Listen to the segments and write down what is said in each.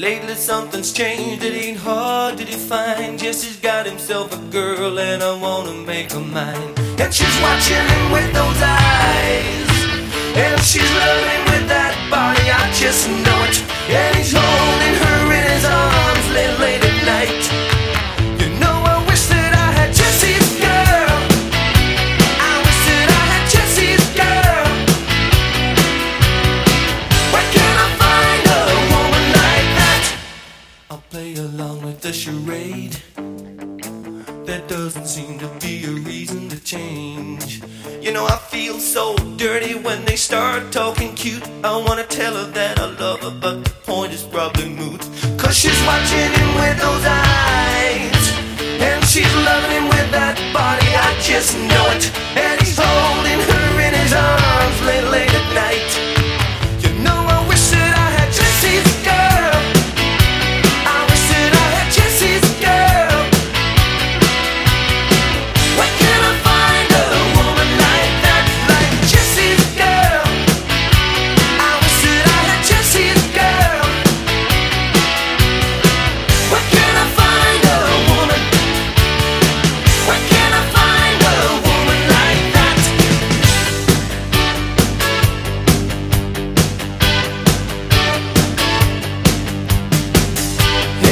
Lately something's changed, it ain't hard to define. Just he's got himself a girl and I wanna make her mine. And she's watching him with those eyes. And she's loving with that body, I just know it. And he's holding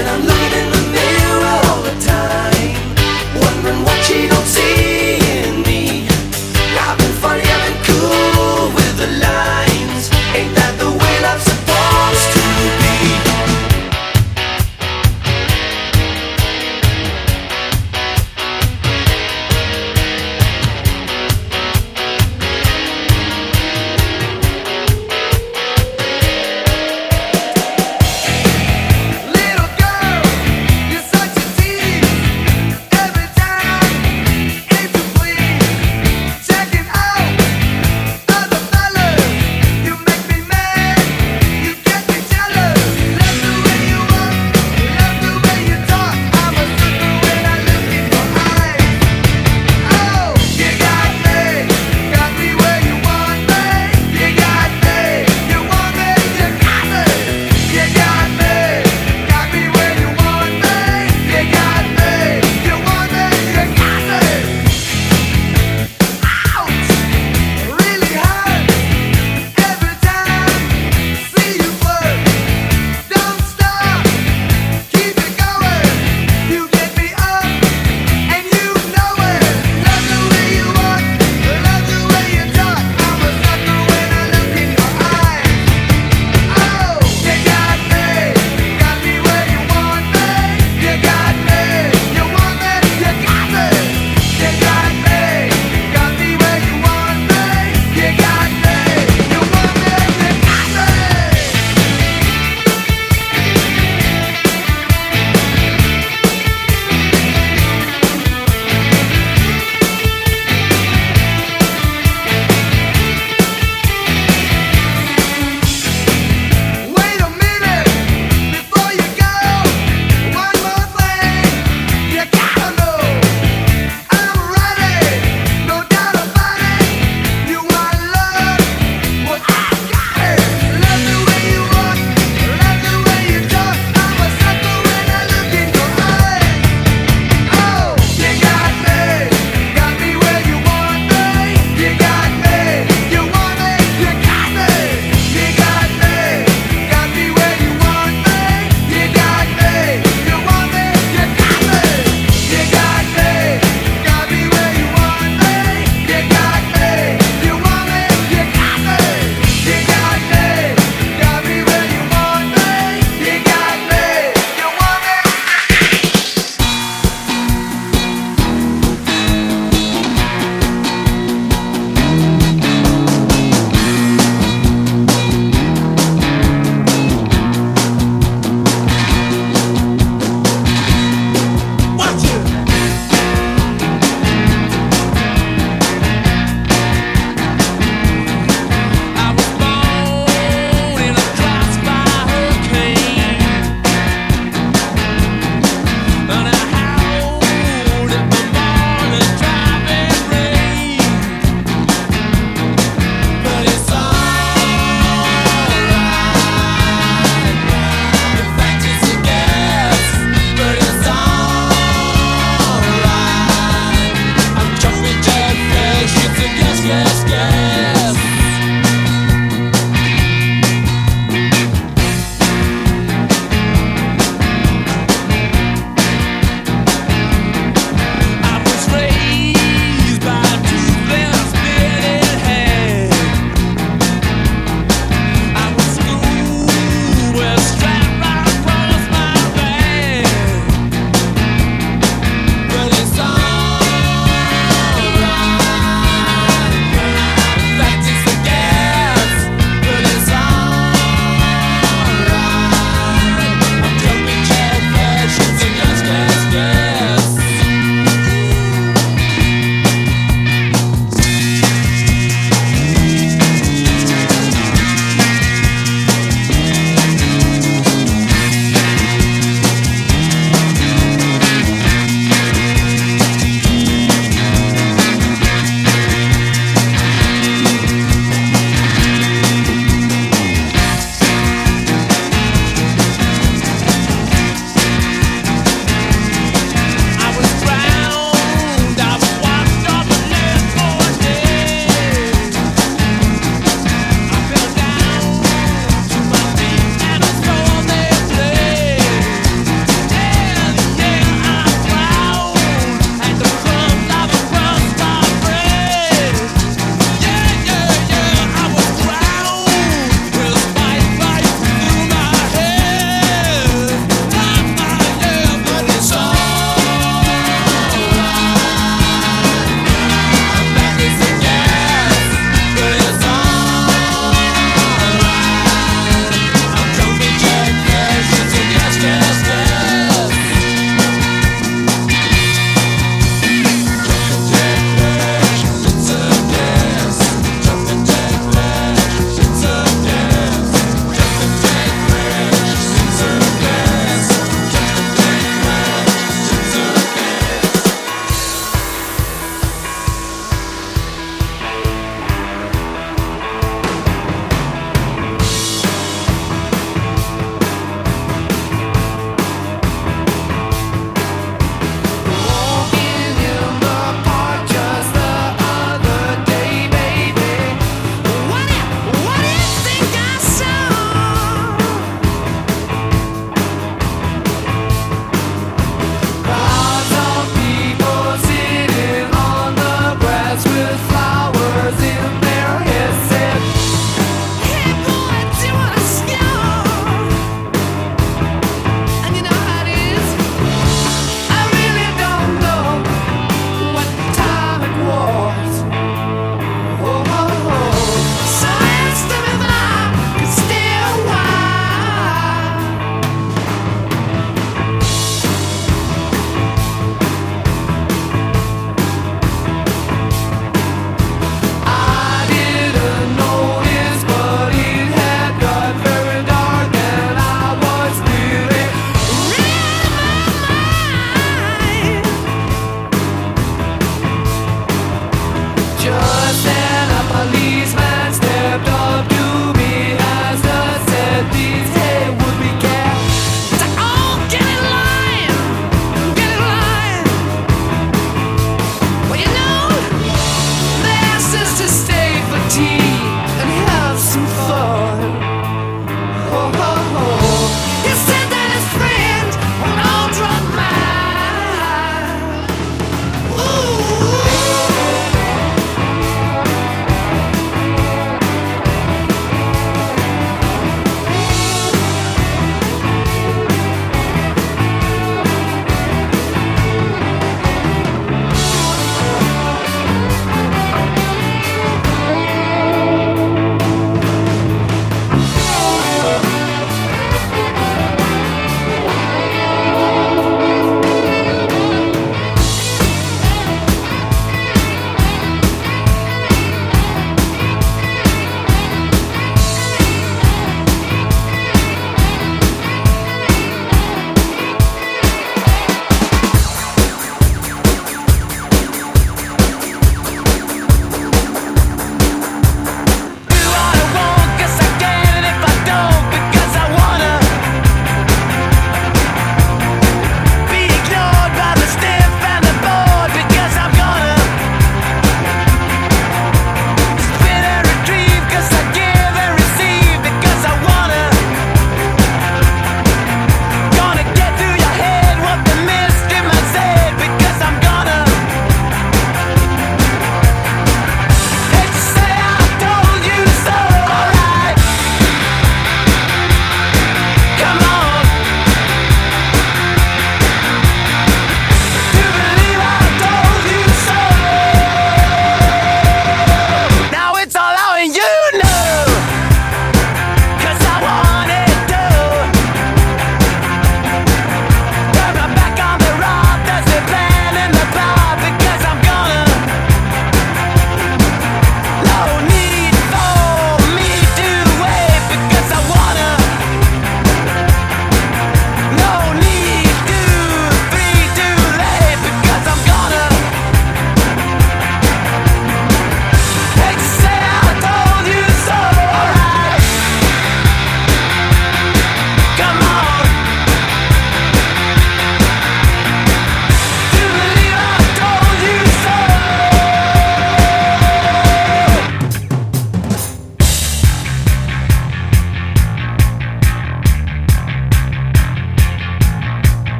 and I'm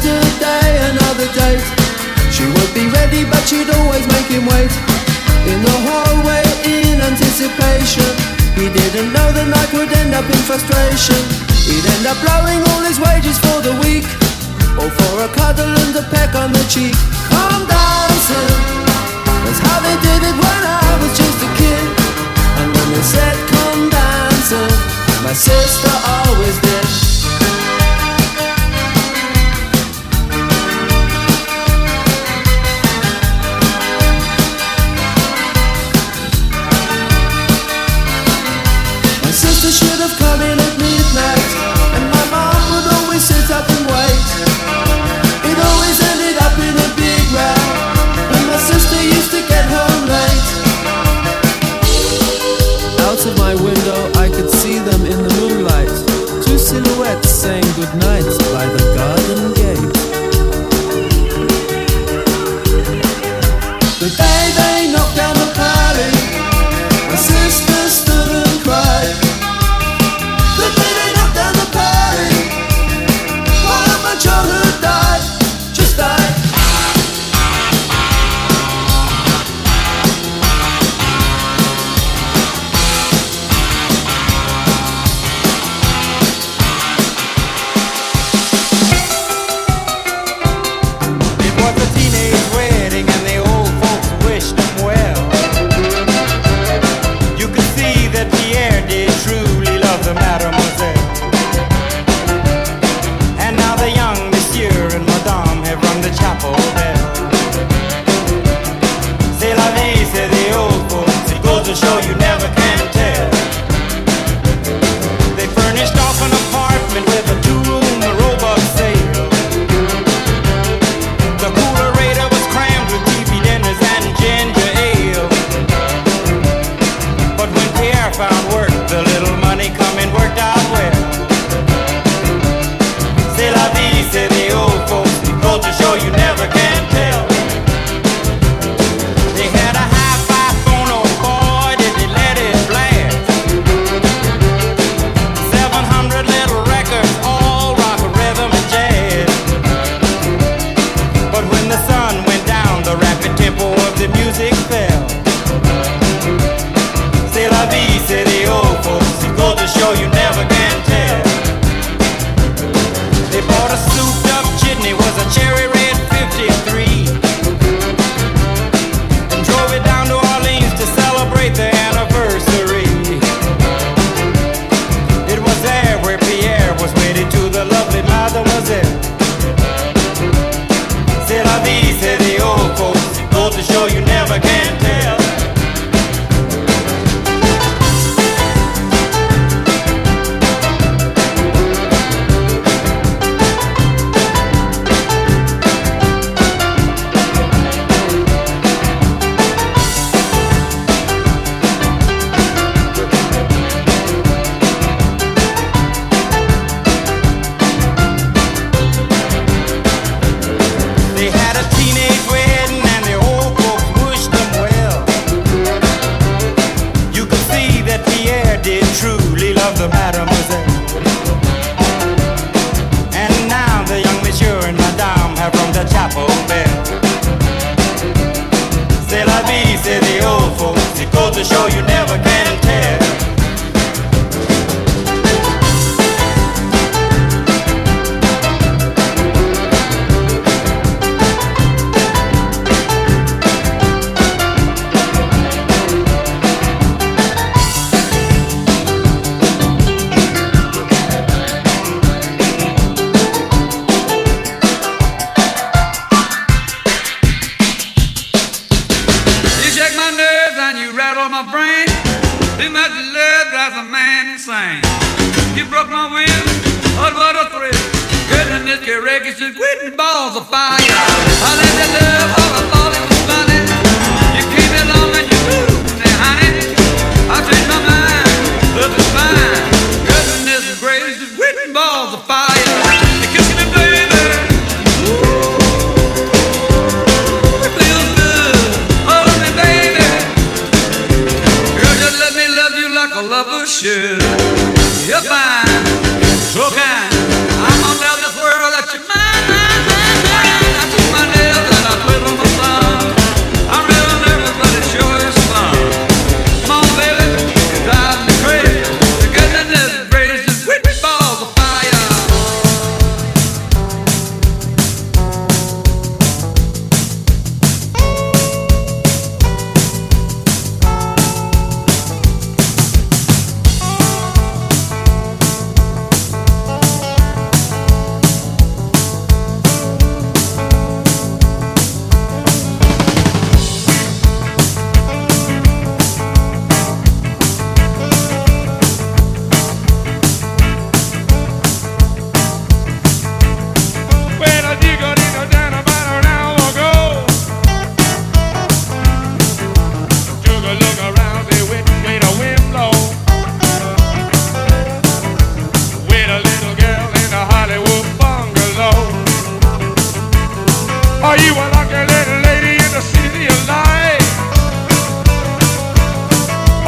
another day, another date. She would be ready, but she'd always make him wait. In the hallway, in anticipation, he didn't know the night would end up in frustration. He'd end up blowing all his wages for the week, or for a cuddle and a peck on the cheek. Come dancing, that's how they did it when I was just a kid. And when they said come dancing, my sister always did.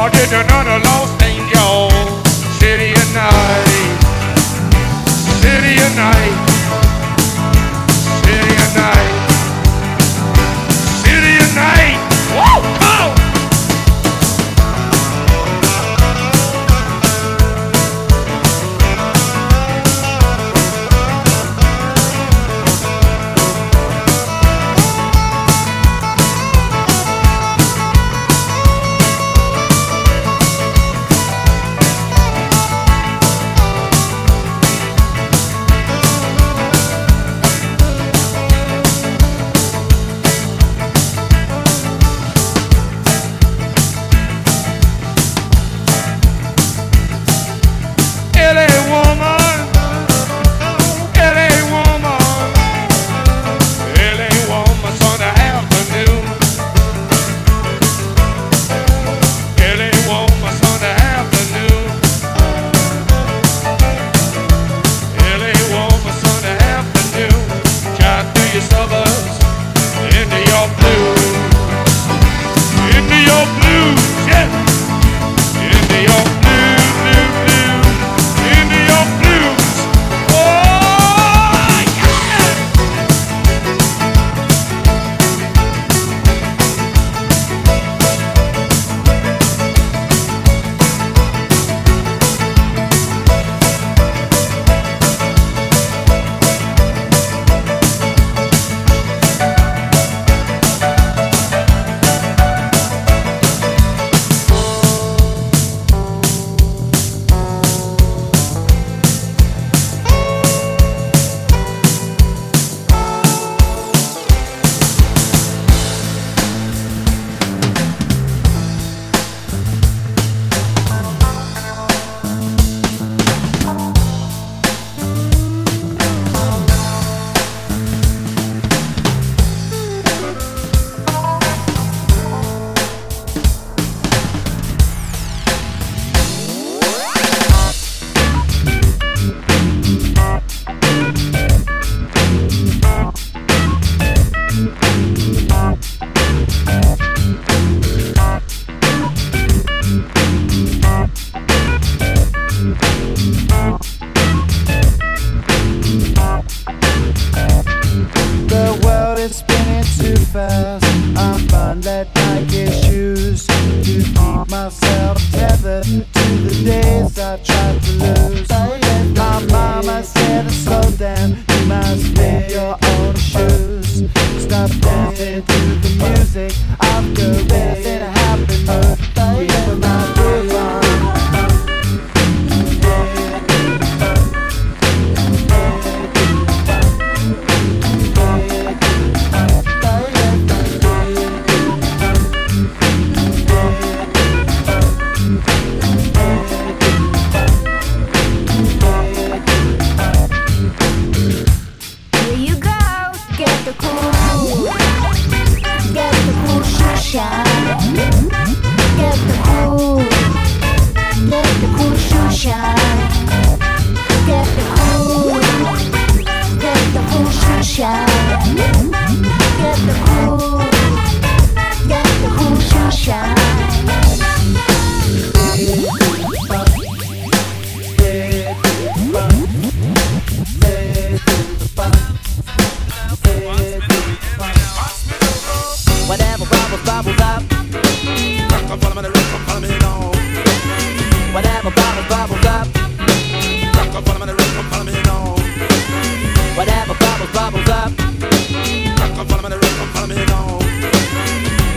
Or did another lost angel? City at night, city at night.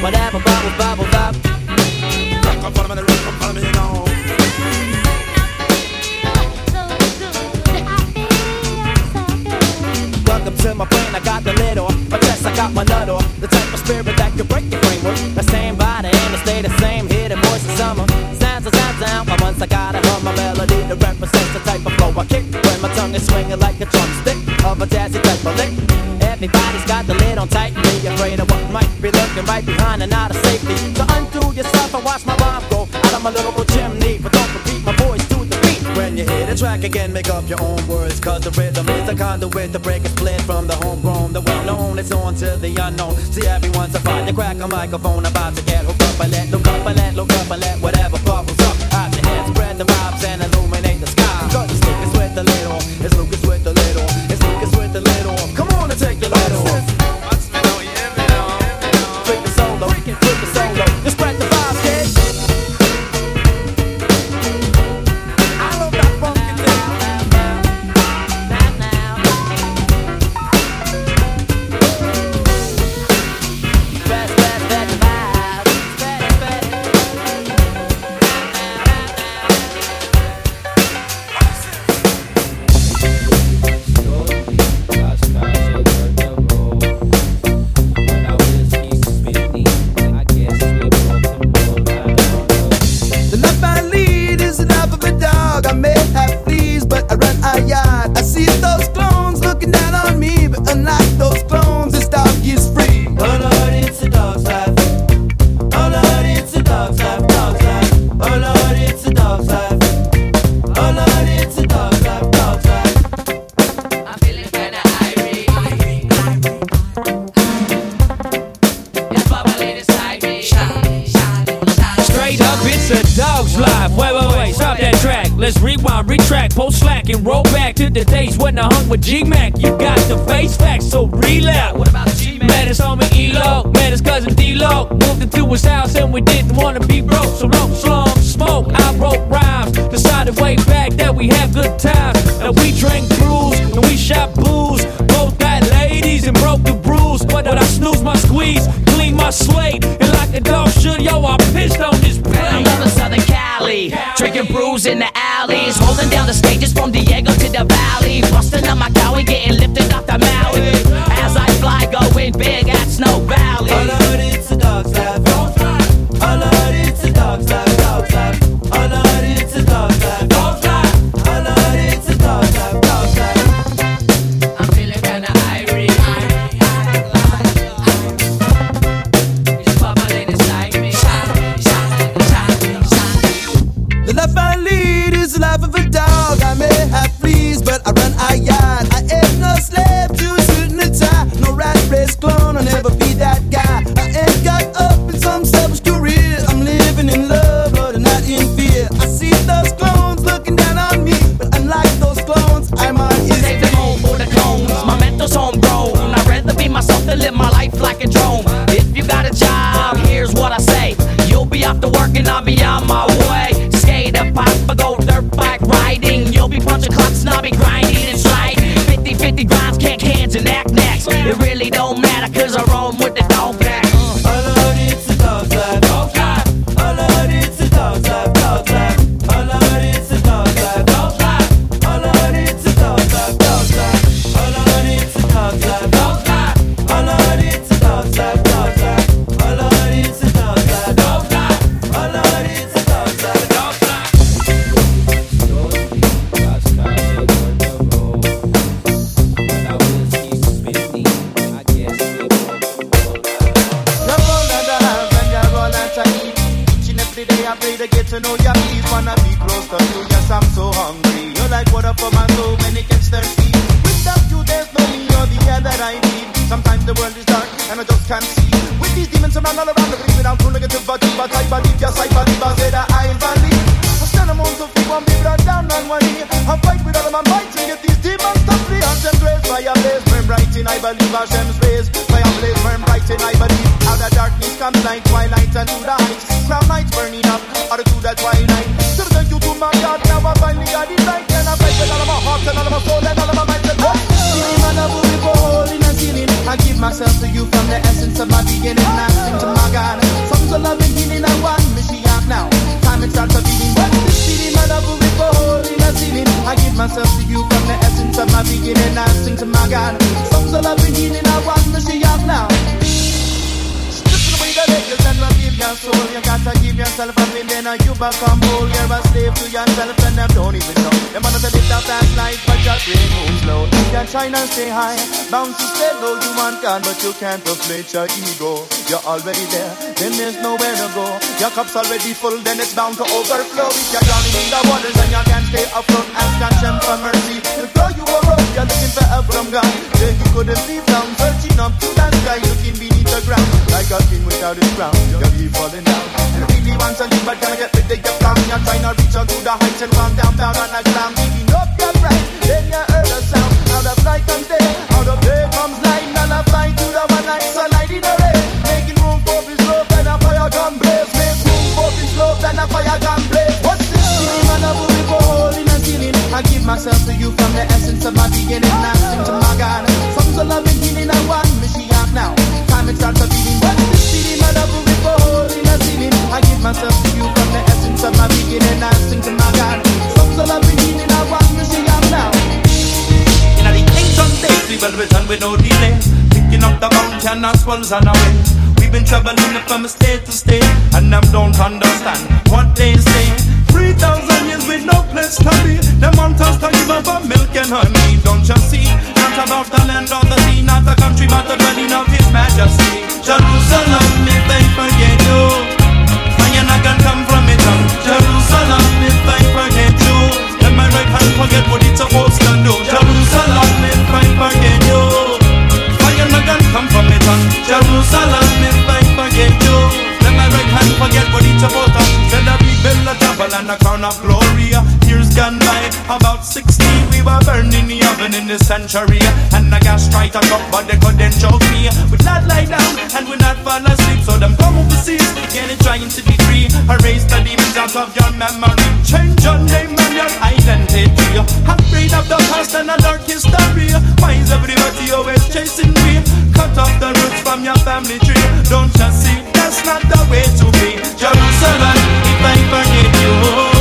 Bubbles up. To my I got the lid off. I got my nut off. The type of spirit that can break your framework. Same body and stay the same. Summer. But once I gotta hum my melody the type of flow I kick. When my tongue is swinging like a drumstick of a type. Everybody's got the lid on tight. Be afraid of what might be right behind and out of safety. So undo yourself and watch my rhyme go out of my little old chimney. But don't repeat my voice to the beat. When you hear the track again, make up your own words. Cause the rhythm is the conduit to break a split from the homegrown. The well known, it's on to the unknown. See, everyone's a fight. You crack a microphone, about to get hooked up. I let look up, I let look up, I let whatever dog's life. Wait, wait, wait, stop that track. Let's rewind, retract, post slack, and roll back to the days when I hung with G Mac. You got the face facts, so relax. What about G Mac? Met his homie Elo, met his cousin D-Lo. Moved into his house and we didn't wanna be broke. So long slum, smoke, I wrote rhymes. Decided way back that we had good times. And we drank brews and we shot booze. Both got ladies and broke the rules. But I snooze my squeeze, clean my slate. And like a dog should, yo, I pissed on this I'm plate. loving Southern Cali. Drinking brews in the alleys. Holding down the stages from Diego to the valley. Busting up my cowie, getting lifted off the Maui. As I fly, going big at Snow Valley. Oh Lord, it's a dog's life. Oh Lord, it's a dog's life. To work and I'll be on my way. Skate up, pop, a go dirt bike riding. You'll be punching clocks and I'll be grinding and sliding. 50 50 grinds, kick hands and act next. It really don't matter cause I roam with life, to and them don't even know. Them wanna live that fast life, but your brain moves slow. You're trying and stay high, bounce to stay low. You want God, but you can't deflate your ego. You're already there, then there's nowhere to go. Your cup's already full, then it's bound to overflow. If you're drowning in the waters and you can't stay afloat, ask Hashem for mercy. He'll throw you a rope, you're looking for help from God. Then you couldn't leave down, searching up to that sky, looking beneath the ground. Like a king without his crown, you'll be falling down. Really want to leave, but gonna get rid of your crown. You're trying to reach out to the heights and run down, down on the ground. Picking up your breath, then you heard a sound. Out of night and day, out of day comes light, and I fly to the one night sunlight in the rain. Making room for his love, and a fire gun blaze. Make room for his love, and a fire gun blaze. What's this? Feeling man, I will be for holding and healing. I give myself to you from the essence of my beginning. I sing to my God. Songs of love and healing, I want myself to you from the essence of my beginning. I sing to my God. Songs of love and healing, I want me, she out now. In the ancient days, we will return with no delay. Picking up the mountain and swells on our way. We've been traveling from state to state, and them don't understand what they say. Three thousand years with no place to be. Them want us to give up on milk and honey. Don't you see? Not about the land or the sea, not the country, but the dwelling of His Majesty. Jerusalem, if they forget you, and a crown of glory. Years gone by, about 60, we were burning the oven in the century, and the gas tried to come, but they couldn't choke me. We not lie down, and we not fall asleep, so them come overseas, getting trying to be free. Erase the demons out of your memory, change your name and your identity. Afraid of the past and a dark history. Why is everybody always chasing me? Cut off the roots from your family tree. Don't you see? That's not the way to be. Jerusalem, forget you,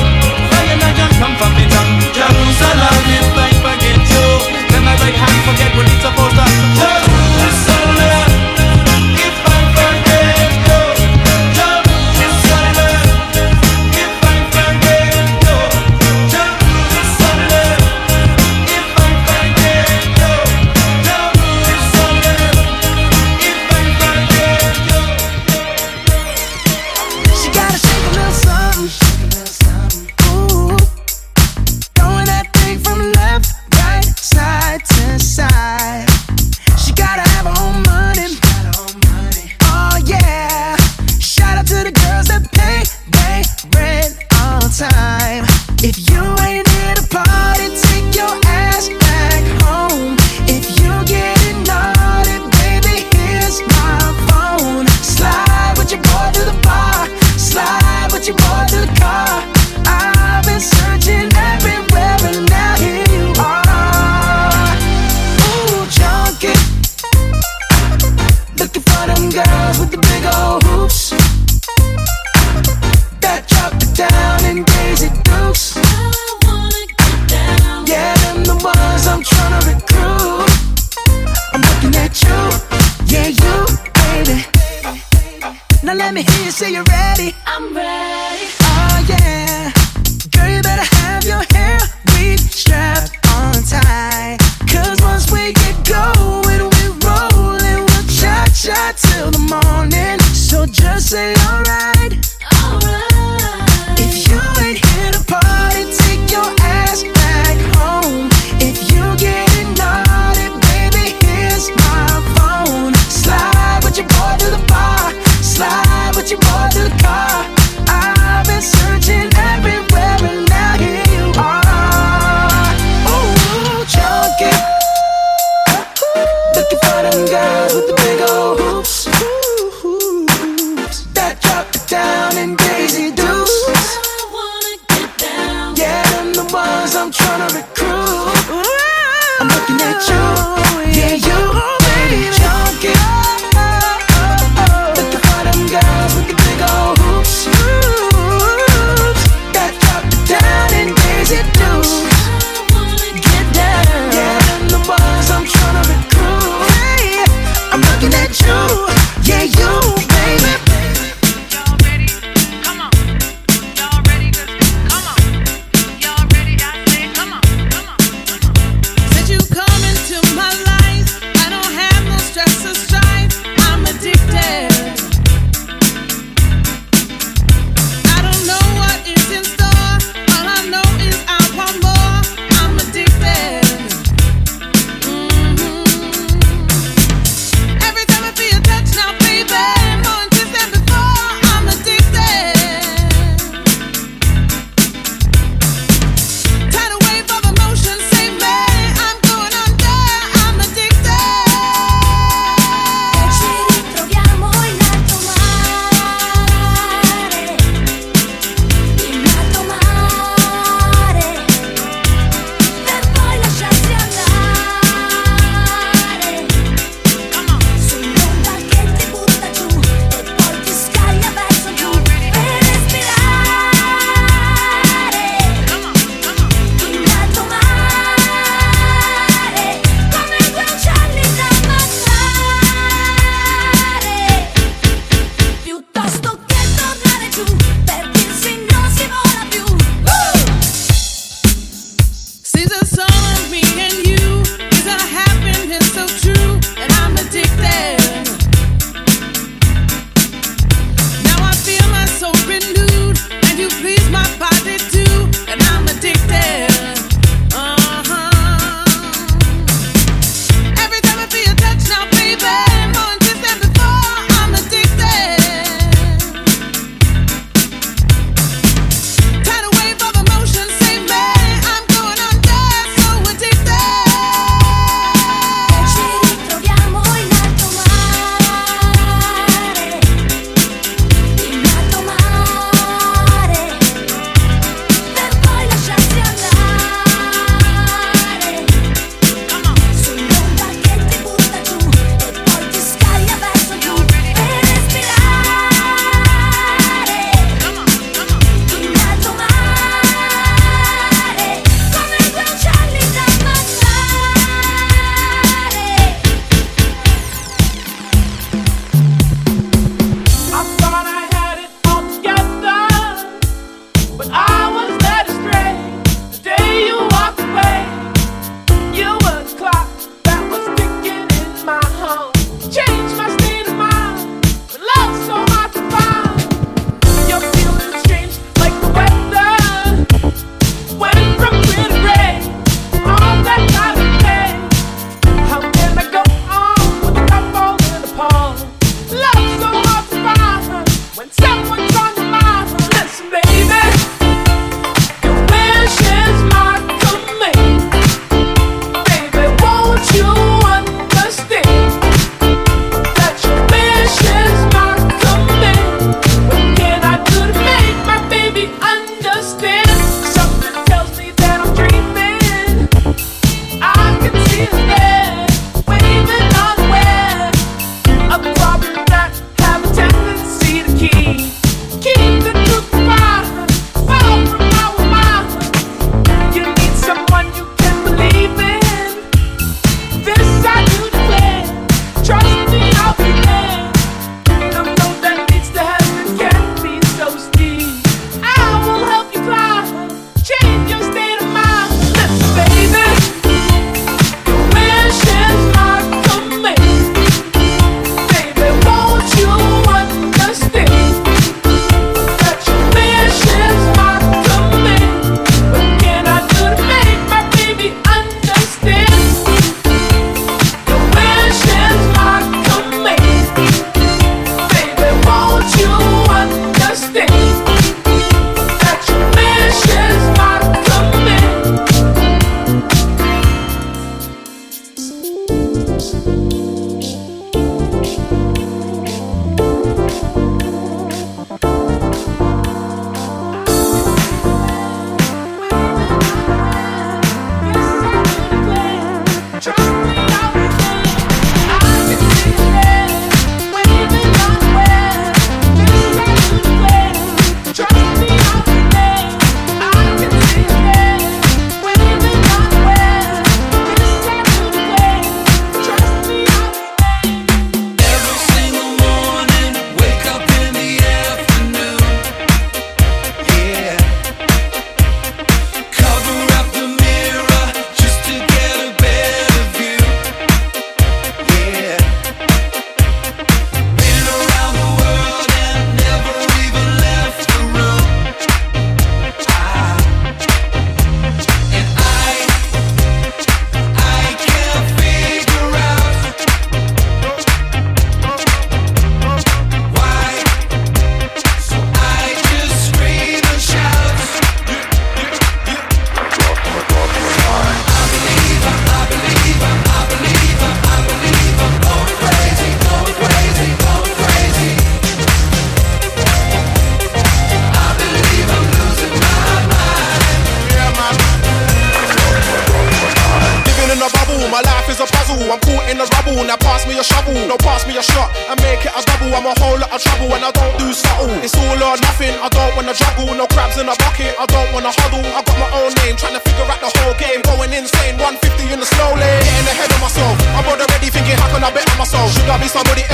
I somebody